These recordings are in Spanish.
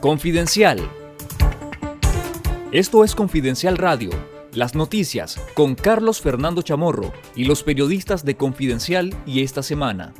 Confidencial. Esto es Confidencial Radio, las noticias con Carlos Fernando Chamorro y los periodistas de Confidencial y esta semana.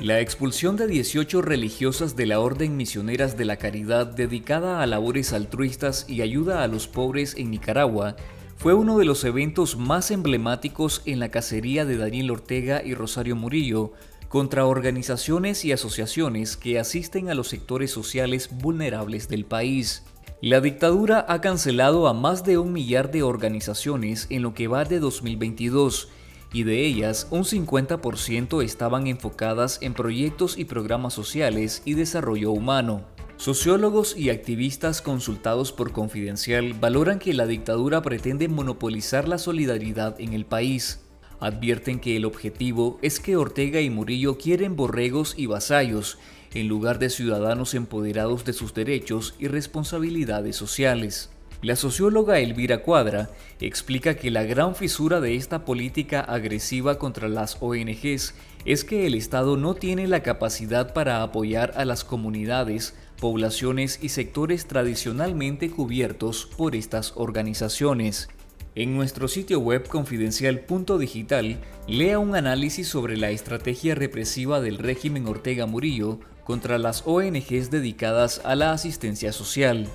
La expulsión de 18 religiosas de la Orden Misioneras de la Caridad dedicada a labores altruistas y ayuda a los pobres en Nicaragua fue uno de los eventos más emblemáticos en la cacería de Daniel Ortega y Rosario Murillo contra organizaciones y asociaciones que asisten a los sectores sociales vulnerables del país. La dictadura ha cancelado a más de un millar de organizaciones en lo que va de 2022 y de ellas un 50% estaban enfocadas en proyectos y programas sociales y desarrollo humano. Sociólogos y activistas consultados por Confidencial valoran que la dictadura pretende monopolizar la solidaridad en el país. Advierten que el objetivo es que Ortega y Murillo quieren borregos y vasallos, en lugar de ciudadanos empoderados de sus derechos y responsabilidades sociales. La socióloga Elvira Cuadra explica que la gran fisura de esta política agresiva contra las ONGs es que el Estado no tiene la capacidad para apoyar a las comunidades, poblaciones y sectores tradicionalmente cubiertos por estas organizaciones. En nuestro sitio web confidencial.digital, lea un análisis sobre la estrategia represiva del régimen Ortega Murillo contra las ONGs dedicadas a la asistencia social.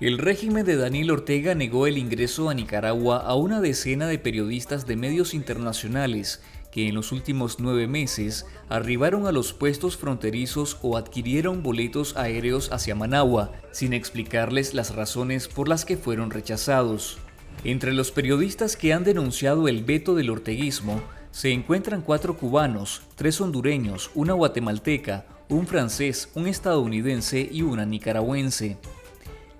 El régimen de Daniel Ortega negó el ingreso a Nicaragua a una decena de periodistas de medios internacionales que en los últimos nueve meses arribaron a los puestos fronterizos o adquirieron boletos aéreos hacia Managua, sin explicarles las razones por las que fueron rechazados. Entre los periodistas que han denunciado el veto del orteguismo se encuentran cuatro cubanos, tres hondureños, una guatemalteca, un francés, un estadounidense y una nicaragüense.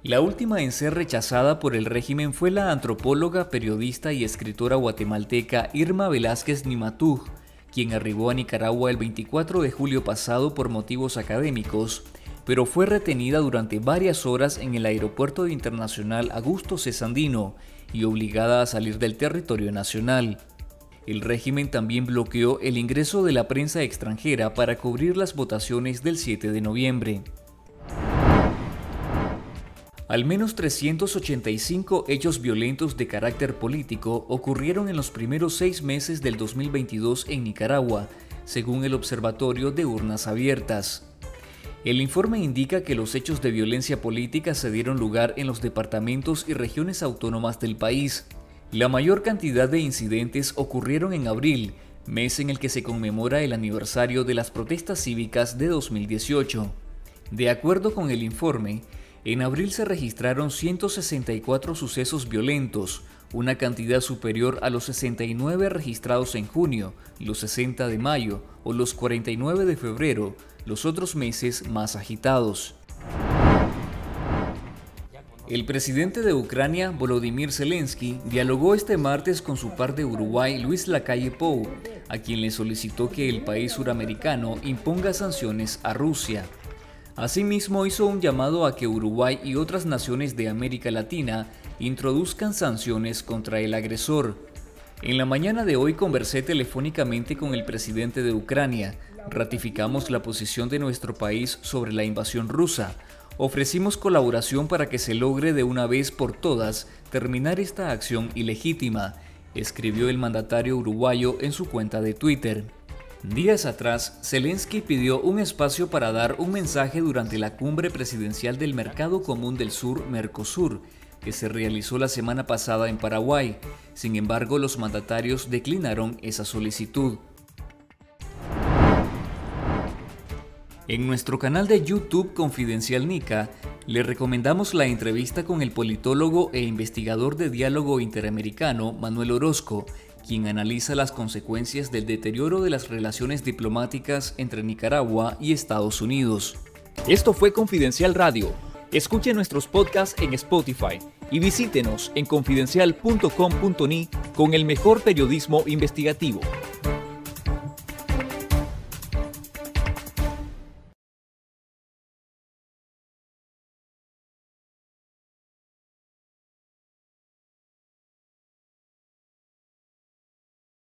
La última en ser rechazada por el régimen fue la antropóloga, periodista y escritora guatemalteca Irma Velázquez Nimatug, quien arribó a Nicaragua el 24 de julio pasado por motivos académicos, pero fue retenida durante varias horas en el aeropuerto internacional Augusto Cesandino y obligada a salir del territorio nacional. El régimen también bloqueó el ingreso de la prensa extranjera para cubrir las votaciones del 7 de noviembre. Al menos 385 hechos violentos de carácter político ocurrieron en los primeros seis meses del 2022 en Nicaragua, según el Observatorio de Urnas Abiertas. El informe indica que los hechos de violencia política se dieron lugar en los departamentos y regiones autónomas del país. La mayor cantidad de incidentes ocurrieron en abril, mes en el que se conmemora el aniversario de las protestas cívicas de 2018. De acuerdo con el informe, en abril se registraron 164 sucesos violentos, una cantidad superior a los 69 registrados en junio, los 60 de mayo o los 49 de febrero, los otros meses más agitados. El presidente de Ucrania, Volodymyr Zelensky, dialogó este martes con su par de Uruguay, Luis Lacalle Pou, a quien le solicitó que el país suramericano imponga sanciones a Rusia. Asimismo, hizo un llamado a que Uruguay y otras naciones de América Latina introduzcan sanciones contra el agresor. En la mañana de hoy conversé telefónicamente con el presidente de Ucrania. Ratificamos la posición de nuestro país sobre la invasión rusa. Ofrecimos colaboración para que se logre de una vez por todas terminar esta acción ilegítima, escribió el mandatario uruguayo en su cuenta de Twitter. Días atrás, Zelensky pidió un espacio para dar un mensaje durante la cumbre presidencial del Mercado Común del Sur, Mercosur, que se realizó la semana pasada en Paraguay. Sin embargo, los mandatarios declinaron esa solicitud. En nuestro canal de YouTube Confidencial Nica, le recomendamos la entrevista con el politólogo e investigador de diálogo interamericano Manuel Orozco, quien analiza las consecuencias del deterioro de las relaciones diplomáticas entre Nicaragua y Estados Unidos. Esto fue Confidencial Radio. Escuche nuestros podcasts en Spotify y visítenos en confidencial.com.ni con el mejor periodismo investigativo.